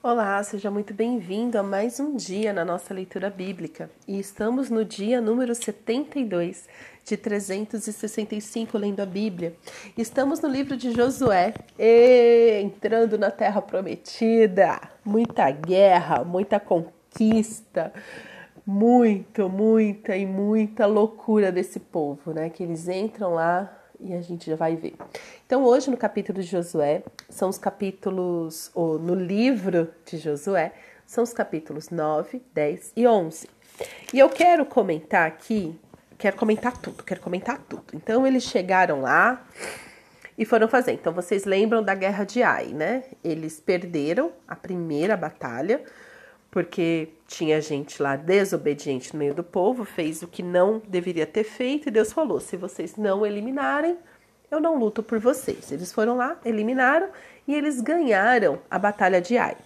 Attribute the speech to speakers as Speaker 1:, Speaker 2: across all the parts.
Speaker 1: Olá, seja muito bem-vindo a mais um dia na nossa leitura bíblica. E estamos no dia número 72 de 365 lendo a Bíblia. Estamos no livro de Josué, e, entrando na terra prometida. Muita guerra, muita conquista, muito, muita e muita loucura desse povo, né? Que eles entram lá e a gente já vai ver. Então, hoje no capítulo de Josué, são os capítulos, ou no livro de Josué, são os capítulos 9, 10 e 11. E eu quero comentar aqui, quero comentar tudo, quero comentar tudo. Então, eles chegaram lá e foram fazer. Então, vocês lembram da guerra de Ai, né? Eles perderam a primeira batalha, porque tinha gente lá desobediente no meio do povo, fez o que não deveria ter feito, e Deus falou: se vocês não eliminarem, eu não luto por vocês. Eles foram lá, eliminaram e eles ganharam a batalha de Ai.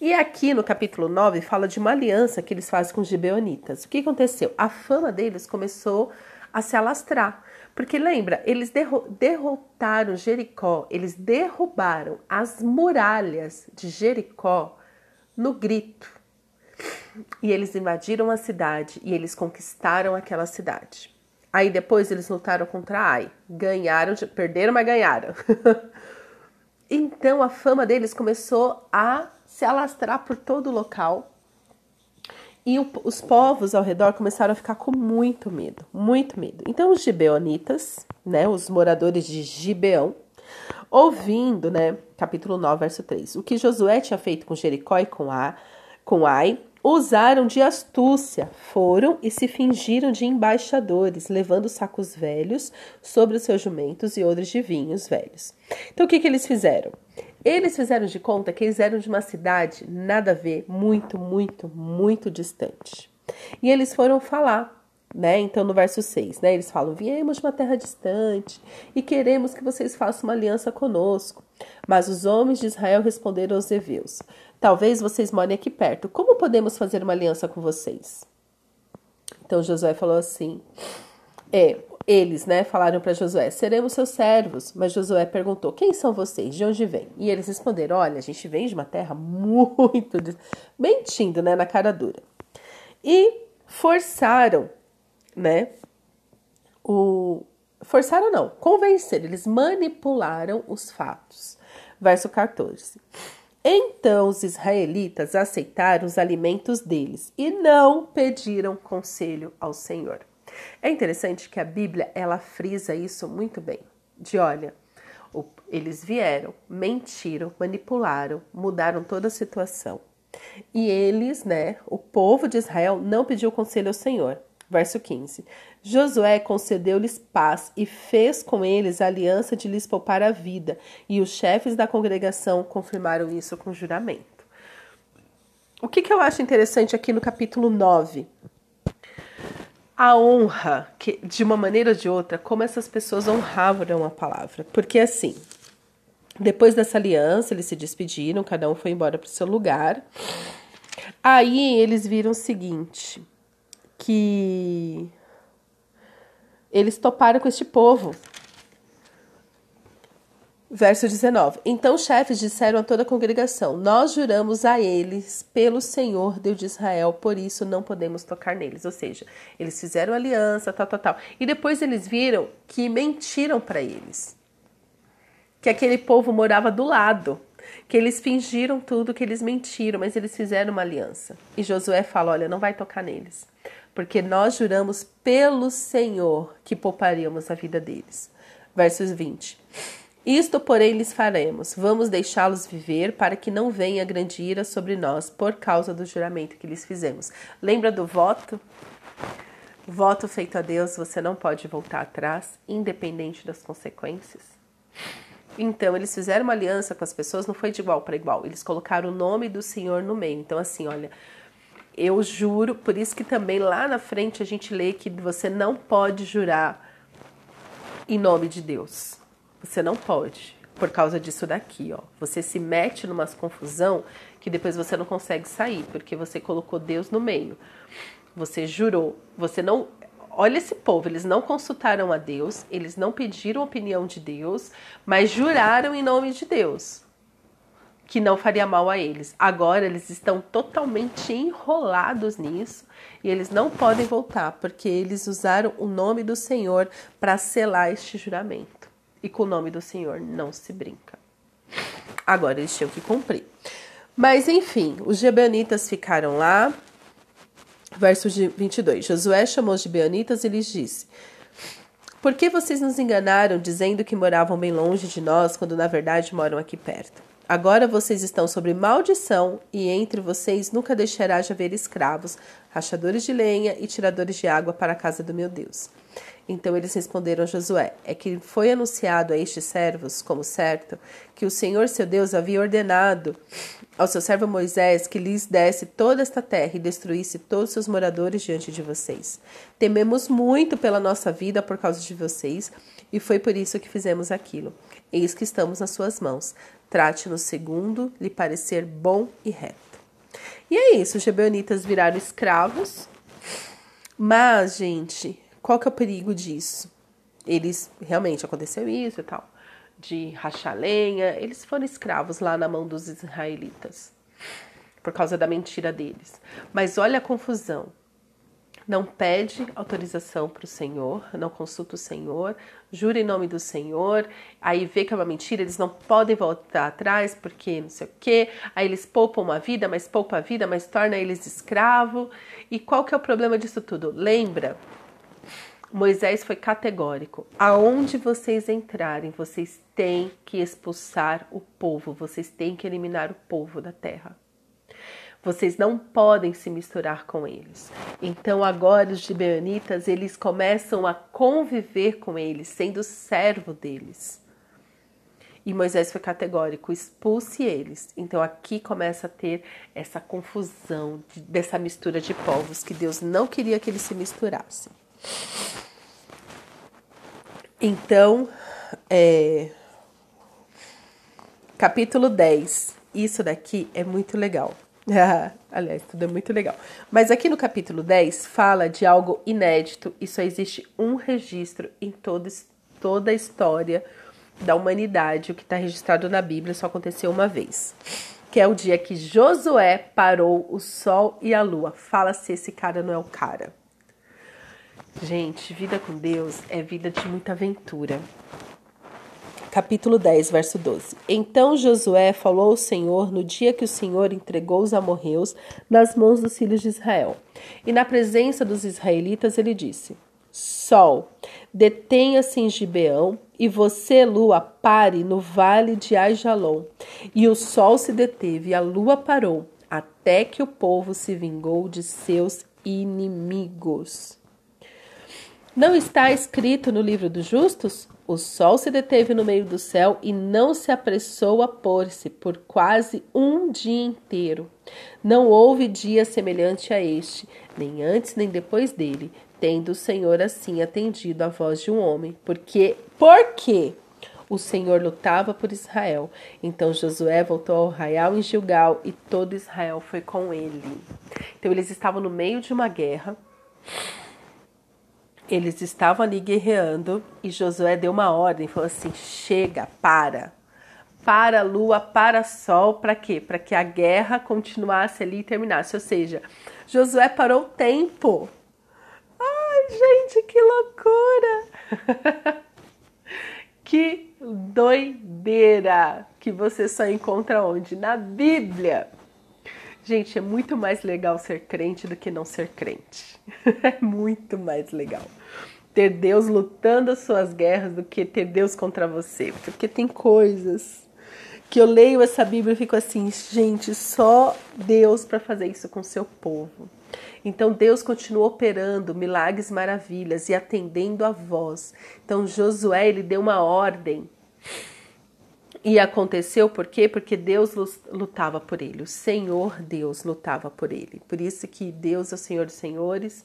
Speaker 1: E aqui no capítulo 9 fala de uma aliança que eles fazem com os gibeonitas. O que aconteceu? A fama deles começou a se alastrar. Porque lembra, eles derrotaram Jericó, eles derrubaram as muralhas de Jericó no grito. E eles invadiram a cidade e eles conquistaram aquela cidade. Aí depois eles lutaram contra Ai. Ganharam, perderam, mas ganharam. então a fama deles começou a se alastrar por todo o local. E o, os povos ao redor começaram a ficar com muito medo, muito medo. Então os gibeonitas, né, os moradores de Gibeão, ouvindo, né, capítulo 9, verso 3, o que Josué tinha feito com Jericó e com, a, com Ai, usaram de astúcia, foram e se fingiram de embaixadores, levando sacos velhos sobre os seus jumentos e odres de vinhos velhos. Então o que, que eles fizeram? Eles fizeram de conta que eles eram de uma cidade nada a ver, muito, muito, muito distante. E eles foram falar né? Então, no verso 6, né, eles falam: Viemos de uma terra distante e queremos que vocês façam uma aliança conosco. Mas os homens de Israel responderam aos heveus: Talvez vocês morem aqui perto. Como podemos fazer uma aliança com vocês? Então Josué falou assim: É, eles, né, falaram para Josué: Seremos seus servos. Mas Josué perguntou: Quem são vocês? De onde vêm? E eles responderam: Olha, a gente vem de uma terra muito. mentindo, né, na cara dura. E forçaram né? O forçaram não, convenceram, eles manipularam os fatos. Verso 14. Então os israelitas aceitaram os alimentos deles e não pediram conselho ao Senhor. É interessante que a Bíblia ela frisa isso muito bem. De olha, eles vieram, mentiram, manipularam, mudaram toda a situação. E eles, né, o povo de Israel não pediu conselho ao Senhor. Verso 15: Josué concedeu-lhes paz e fez com eles aliança de lhes poupar a vida, e os chefes da congregação confirmaram isso com juramento. O que, que eu acho interessante aqui no capítulo 9? A honra, que de uma maneira ou de outra, como essas pessoas honravam a palavra. Porque assim, depois dessa aliança, eles se despediram, cada um foi embora para o seu lugar. Aí eles viram o seguinte: que eles toparam com este povo. Verso 19: Então os chefes disseram a toda a congregação: Nós juramos a eles pelo Senhor Deus de Israel, por isso não podemos tocar neles. Ou seja, eles fizeram aliança, tal, tal, tal. E depois eles viram que mentiram para eles. Que aquele povo morava do lado. Que eles fingiram tudo, que eles mentiram, mas eles fizeram uma aliança. E Josué fala: Olha, não vai tocar neles porque nós juramos pelo Senhor que pouparíamos a vida deles. Versos 20. Isto, porém, lhes faremos: vamos deixá-los viver para que não venha grande ira sobre nós por causa do juramento que lhes fizemos. Lembra do voto? Voto feito a Deus, você não pode voltar atrás, independente das consequências. Então, eles fizeram uma aliança com as pessoas, não foi de igual para igual. Eles colocaram o nome do Senhor no meio. Então, assim, olha, eu juro, por isso que também lá na frente a gente lê que você não pode jurar em nome de Deus. Você não pode, por causa disso daqui, ó. Você se mete numa confusão que depois você não consegue sair, porque você colocou Deus no meio. Você jurou, você não Olha esse povo, eles não consultaram a Deus, eles não pediram opinião de Deus, mas juraram em nome de Deus. Que não faria mal a eles. Agora eles estão totalmente enrolados nisso e eles não podem voltar, porque eles usaram o nome do Senhor para selar este juramento. E com o nome do Senhor não se brinca. Agora eles tinham que cumprir. Mas enfim, os gibeonitas ficaram lá. Verso 22. Josué chamou os gibeonitas e lhes disse: Por que vocês nos enganaram dizendo que moravam bem longe de nós, quando na verdade moram aqui perto? Agora vocês estão sobre maldição, e entre vocês nunca deixará de haver escravos, rachadores de lenha e tiradores de água para a casa do meu Deus. Então eles responderam a Josué: É que foi anunciado a estes servos, como certo, que o Senhor seu Deus havia ordenado ao seu servo Moisés que lhes desse toda esta terra e destruísse todos os seus moradores diante de vocês. Tememos muito pela nossa vida por causa de vocês, e foi por isso que fizemos aquilo. Eis que estamos nas suas mãos. Trate-nos segundo lhe parecer bom e reto. E é isso, os gibeonitas viraram escravos. Mas, gente, qual que é o perigo disso? Eles realmente aconteceu isso e tal, de rachar lenha, eles foram escravos lá na mão dos israelitas por causa da mentira deles. Mas olha a confusão não pede autorização para o Senhor, não consulta o Senhor, jura em nome do Senhor, aí vê que é uma mentira, eles não podem voltar atrás porque não sei o quê, aí eles poupam uma vida, mas poupa a vida, mas torna eles escravo. E qual que é o problema disso tudo? Lembra? Moisés foi categórico. Aonde vocês entrarem, vocês têm que expulsar o povo, vocês têm que eliminar o povo da terra. Vocês não podem se misturar com eles. Então agora os gibeonitas, eles começam a conviver com eles, sendo servo deles. E Moisés foi categórico, expulse eles. Então aqui começa a ter essa confusão, dessa mistura de povos, que Deus não queria que eles se misturassem. Então, é, capítulo 10. Isso daqui é muito legal. Aliás, tudo é muito legal. Mas aqui no capítulo 10 fala de algo inédito e só existe um registro em toda, toda a história da humanidade. O que está registrado na Bíblia só aconteceu uma vez. Que é o dia que Josué parou o sol e a lua. Fala se esse cara não é o cara. Gente, vida com Deus é vida de muita aventura capítulo 10, verso 12. Então Josué falou ao Senhor no dia que o Senhor entregou os amorreus nas mãos dos filhos de Israel. E na presença dos israelitas ele disse: Sol, detenha-se em Gibeão, e você, lua, pare no vale de Aijalon. E o sol se deteve, e a lua parou, até que o povo se vingou de seus inimigos. Não está escrito no livro dos justos? O sol se deteve no meio do céu e não se apressou a pôr-se por quase um dia inteiro. Não houve dia semelhante a este, nem antes nem depois dele, tendo o Senhor assim atendido à voz de um homem. Porque, porque o Senhor lutava por Israel. Então Josué voltou ao arraial em Gilgal e todo Israel foi com ele. Então eles estavam no meio de uma guerra. Eles estavam ali guerreando e Josué deu uma ordem, falou assim: chega, para. Para lua, para sol, para quê? Para que a guerra continuasse ali e terminasse. Ou seja, Josué parou o tempo. Ai, gente, que loucura! que doideira que você só encontra onde? Na Bíblia. Gente, é muito mais legal ser crente do que não ser crente. é muito mais legal ter Deus lutando as suas guerras do que ter Deus contra você. Porque tem coisas que eu leio essa Bíblia e fico assim, gente, só Deus para fazer isso com seu povo. Então Deus continua operando milagres, maravilhas e atendendo a voz. Então Josué ele deu uma ordem e aconteceu por quê? Porque Deus lutava por ele. O Senhor Deus lutava por ele. Por isso que Deus é o Senhor dos Senhores,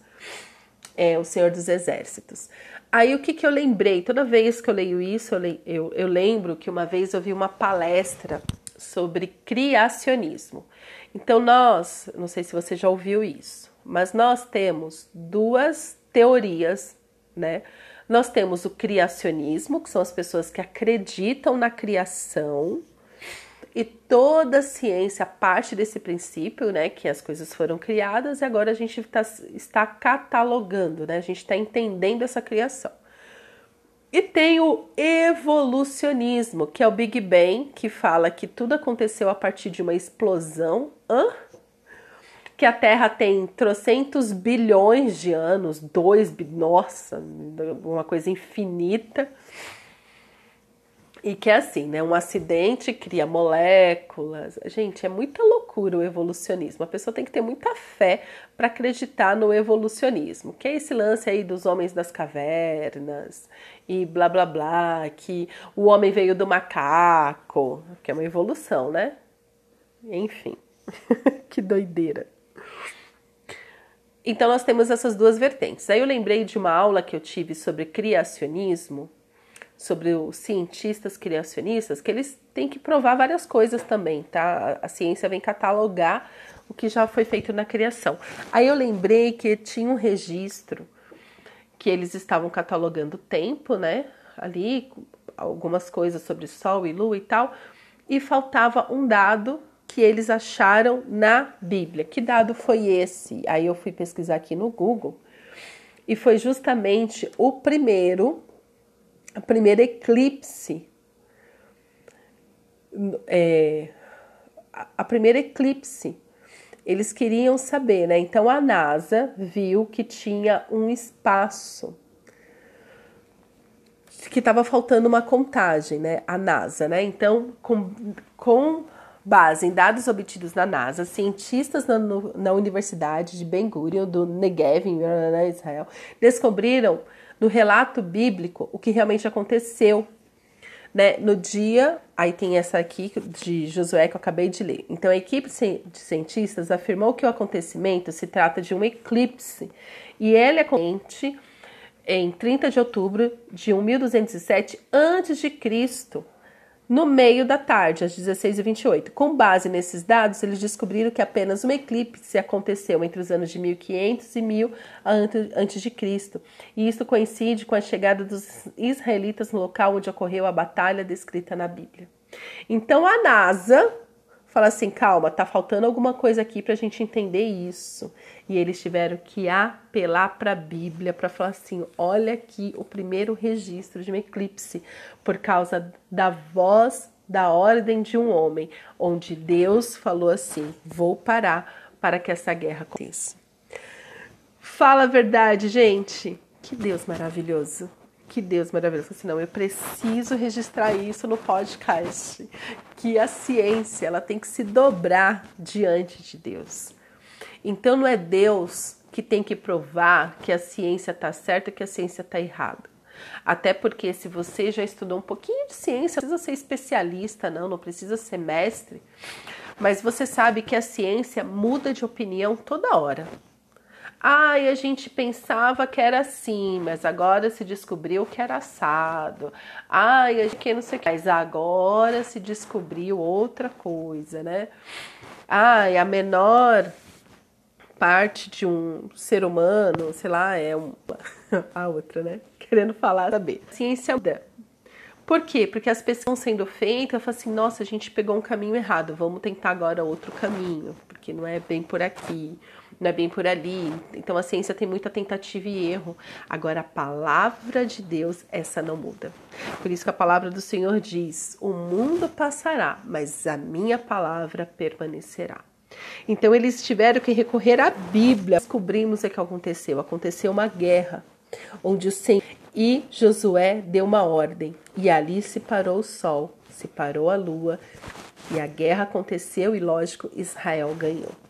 Speaker 1: é o Senhor dos Exércitos. Aí o que, que eu lembrei? Toda vez que eu leio isso, eu, le, eu, eu lembro que uma vez eu vi uma palestra sobre criacionismo. Então nós, não sei se você já ouviu isso, mas nós temos duas teorias, né? Nós temos o criacionismo, que são as pessoas que acreditam na criação E toda ciência parte desse princípio, né, que as coisas foram criadas e agora a gente tá, está catalogando, né, a gente está entendendo essa criação. E tem o evolucionismo, que é o Big Bang, que fala que tudo aconteceu a partir de uma explosão. Hã? Que a Terra tem trocentos bilhões de anos, dois, nossa, uma coisa infinita. E que é assim, né? Um acidente cria moléculas. Gente, é muita loucura o evolucionismo. A pessoa tem que ter muita fé para acreditar no evolucionismo. Que é esse lance aí dos homens das cavernas e blá blá blá, que o homem veio do macaco, que é uma evolução, né? Enfim. que doideira. Então nós temos essas duas vertentes. Aí eu lembrei de uma aula que eu tive sobre criacionismo sobre os cientistas criacionistas, que eles têm que provar várias coisas também, tá? A ciência vem catalogar o que já foi feito na criação. Aí eu lembrei que tinha um registro que eles estavam catalogando tempo, né? Ali, algumas coisas sobre Sol e Lua e tal, e faltava um dado que eles acharam na Bíblia. Que dado foi esse? Aí eu fui pesquisar aqui no Google e foi justamente o primeiro a primeira eclipse. É, a primeira eclipse. Eles queriam saber, né? Então a NASA viu que tinha um espaço que estava faltando uma contagem, né? A NASA, né? Então, com, com base em dados obtidos na NASA, cientistas na, na Universidade de Ben Gurion, do Negev, em Israel, descobriram no relato bíblico o que realmente aconteceu. Né? No dia, aí tem essa aqui de Josué que eu acabei de ler. Então, a equipe de cientistas afirmou que o acontecimento se trata de um eclipse e ele é corrente em 30 de outubro de 1207 a.C no meio da tarde, às 16h28. Com base nesses dados, eles descobriram que apenas um eclipse aconteceu entre os anos de 1500 e 1000 antes de Cristo. E isso coincide com a chegada dos israelitas no local onde ocorreu a batalha descrita na Bíblia. Então a NASA fala assim: calma, tá faltando alguma coisa aqui para a gente entender isso. E eles tiveram que apelar para a Bíblia para falar assim: olha aqui o primeiro registro de um eclipse, por causa da voz da ordem de um homem, onde Deus falou assim: vou parar para que essa guerra aconteça. Fala a verdade, gente. Que Deus maravilhoso. Que Deus maravilhoso. Assim, não, eu preciso registrar isso no podcast. Que a ciência ela tem que se dobrar diante de Deus. Então não é Deus que tem que provar que a ciência está certa que a ciência está errada. Até porque se você já estudou um pouquinho de ciência, não precisa ser especialista, não, não precisa ser mestre, mas você sabe que a ciência muda de opinião toda hora. Ai, a gente pensava que era assim, mas agora se descobriu que era assado. Ai, a que não sei o que, mas agora se descobriu outra coisa, né? Ai, a menor parte de um ser humano, sei lá, é uma, a outra, né? Querendo falar, saber. Ciência muda. Por quê? Porque as pessoas estão sendo feitas, eu falo assim, nossa, a gente pegou um caminho errado, vamos tentar agora outro caminho, porque não é bem por aqui, não é bem por ali. Então a ciência tem muita tentativa e erro. Agora a palavra de Deus, essa não muda. Por isso que a palavra do Senhor diz: o mundo passará, mas a minha palavra permanecerá. Então eles tiveram que recorrer à Bíblia. Descobrimos o que aconteceu. Aconteceu uma guerra, onde o Senhor e Josué deu uma ordem, e ali se parou o sol, se parou a lua, e a guerra aconteceu e lógico, Israel ganhou.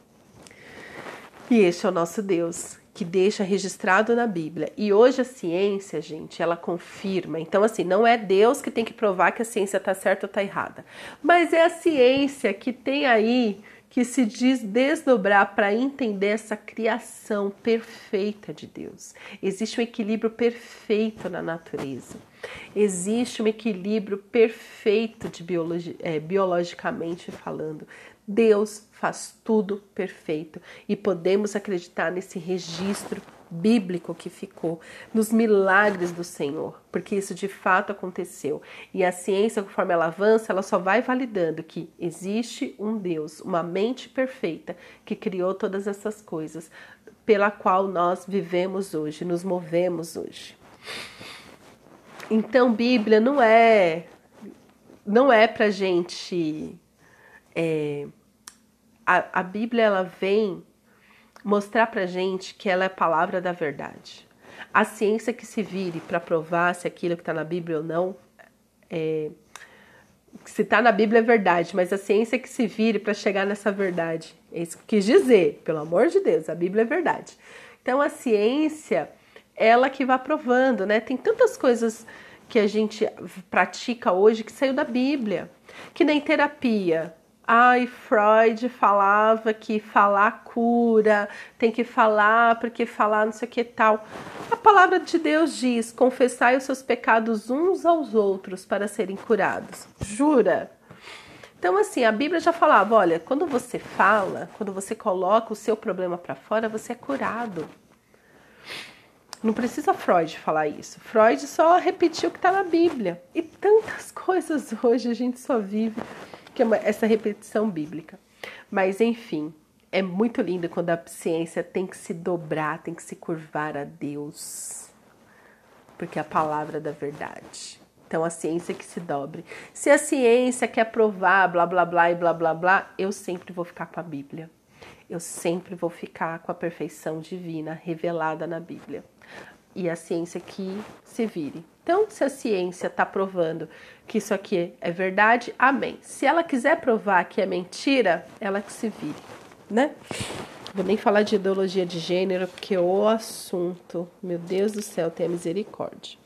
Speaker 1: E este é o nosso Deus, que deixa registrado na Bíblia. E hoje a ciência, gente, ela confirma. Então, assim, não é Deus que tem que provar que a ciência está certa ou está errada, mas é a ciência que tem aí que se diz desdobrar para entender essa criação perfeita de Deus. Existe um equilíbrio perfeito na natureza. Existe um equilíbrio perfeito de biologi é, biologicamente falando. Deus faz tudo perfeito e podemos acreditar nesse registro bíblico que ficou, nos milagres do Senhor, porque isso de fato aconteceu. E a ciência, conforme ela avança, ela só vai validando que existe um Deus, uma mente perfeita que criou todas essas coisas, pela qual nós vivemos hoje, nos movemos hoje. Então, Bíblia não é não é para gente é, a, a Bíblia ela vem mostrar para gente que ela é a palavra da verdade. A ciência que se vire para provar se aquilo que está na Bíblia ou não, é, se está na Bíblia é verdade, mas a ciência que se vire para chegar nessa verdade. É isso que quis dizer, pelo amor de Deus, a Bíblia é verdade. Então a ciência, ela que vai provando, né? Tem tantas coisas que a gente pratica hoje que saiu da Bíblia, que nem terapia. Ai, Freud falava que falar cura, tem que falar porque falar não sei o que tal. A palavra de Deus diz: confessai os seus pecados uns aos outros para serem curados. Jura? Então, assim, a Bíblia já falava: olha, quando você fala, quando você coloca o seu problema para fora, você é curado. Não precisa Freud falar isso. Freud só repetiu o que está na Bíblia. E tantas coisas hoje a gente só vive que é uma, essa repetição bíblica. Mas enfim, é muito lindo quando a ciência tem que se dobrar, tem que se curvar a Deus, porque é a palavra da verdade. Então a ciência que se dobre. Se a ciência quer provar blá blá blá e blá blá blá, eu sempre vou ficar com a Bíblia. Eu sempre vou ficar com a perfeição divina revelada na Bíblia. E a ciência que se vire. Então, se a ciência está provando que isso aqui é verdade, amém. Se ela quiser provar que é mentira, ela que se vire, né? Vou nem falar de ideologia de gênero, porque o assunto, meu Deus do céu, tenha misericórdia.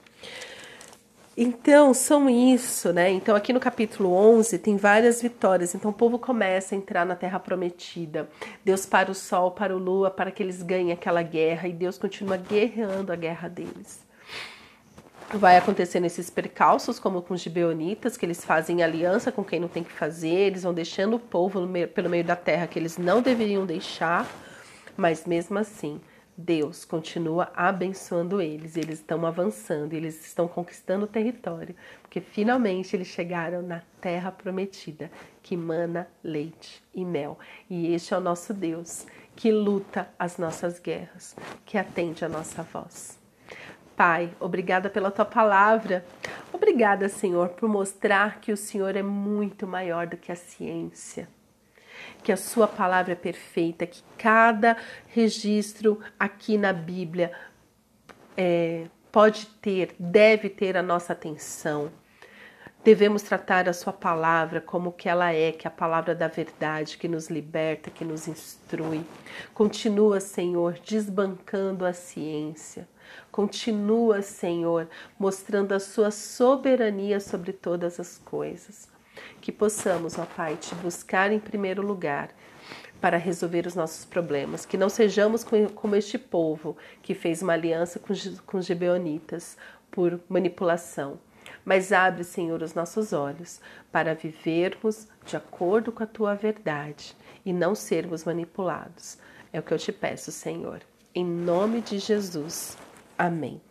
Speaker 1: Então, são isso, né? Então, aqui no capítulo 11 tem várias vitórias. Então, o povo começa a entrar na terra prometida. Deus para o sol, para o lua, para que eles ganhem aquela guerra. E Deus continua guerreando a guerra deles vai acontecer nesses percalços, como com os gibeonitas, que eles fazem aliança com quem não tem que fazer, eles vão deixando o povo meio, pelo meio da terra que eles não deveriam deixar, mas mesmo assim, Deus continua abençoando eles, eles estão avançando, eles estão conquistando o território, porque finalmente eles chegaram na terra prometida, que mana leite e mel. E este é o nosso Deus, que luta as nossas guerras, que atende a nossa voz. Pai, obrigada pela tua palavra. Obrigada, Senhor, por mostrar que o Senhor é muito maior do que a ciência. Que a sua palavra é perfeita, que cada registro aqui na Bíblia é, pode ter, deve ter a nossa atenção. Devemos tratar a Sua palavra como que ela é, que é a palavra da verdade, que nos liberta, que nos instrui. Continua, Senhor, desbancando a ciência. Continua, Senhor, mostrando a Sua soberania sobre todas as coisas. Que possamos, ó Pai, te buscar em primeiro lugar para resolver os nossos problemas. Que não sejamos como este povo que fez uma aliança com os gibeonitas por manipulação mas abre, Senhor, os nossos olhos para vivermos de acordo com a tua verdade e não sermos manipulados. É o que eu te peço, Senhor. Em nome de Jesus. Amém.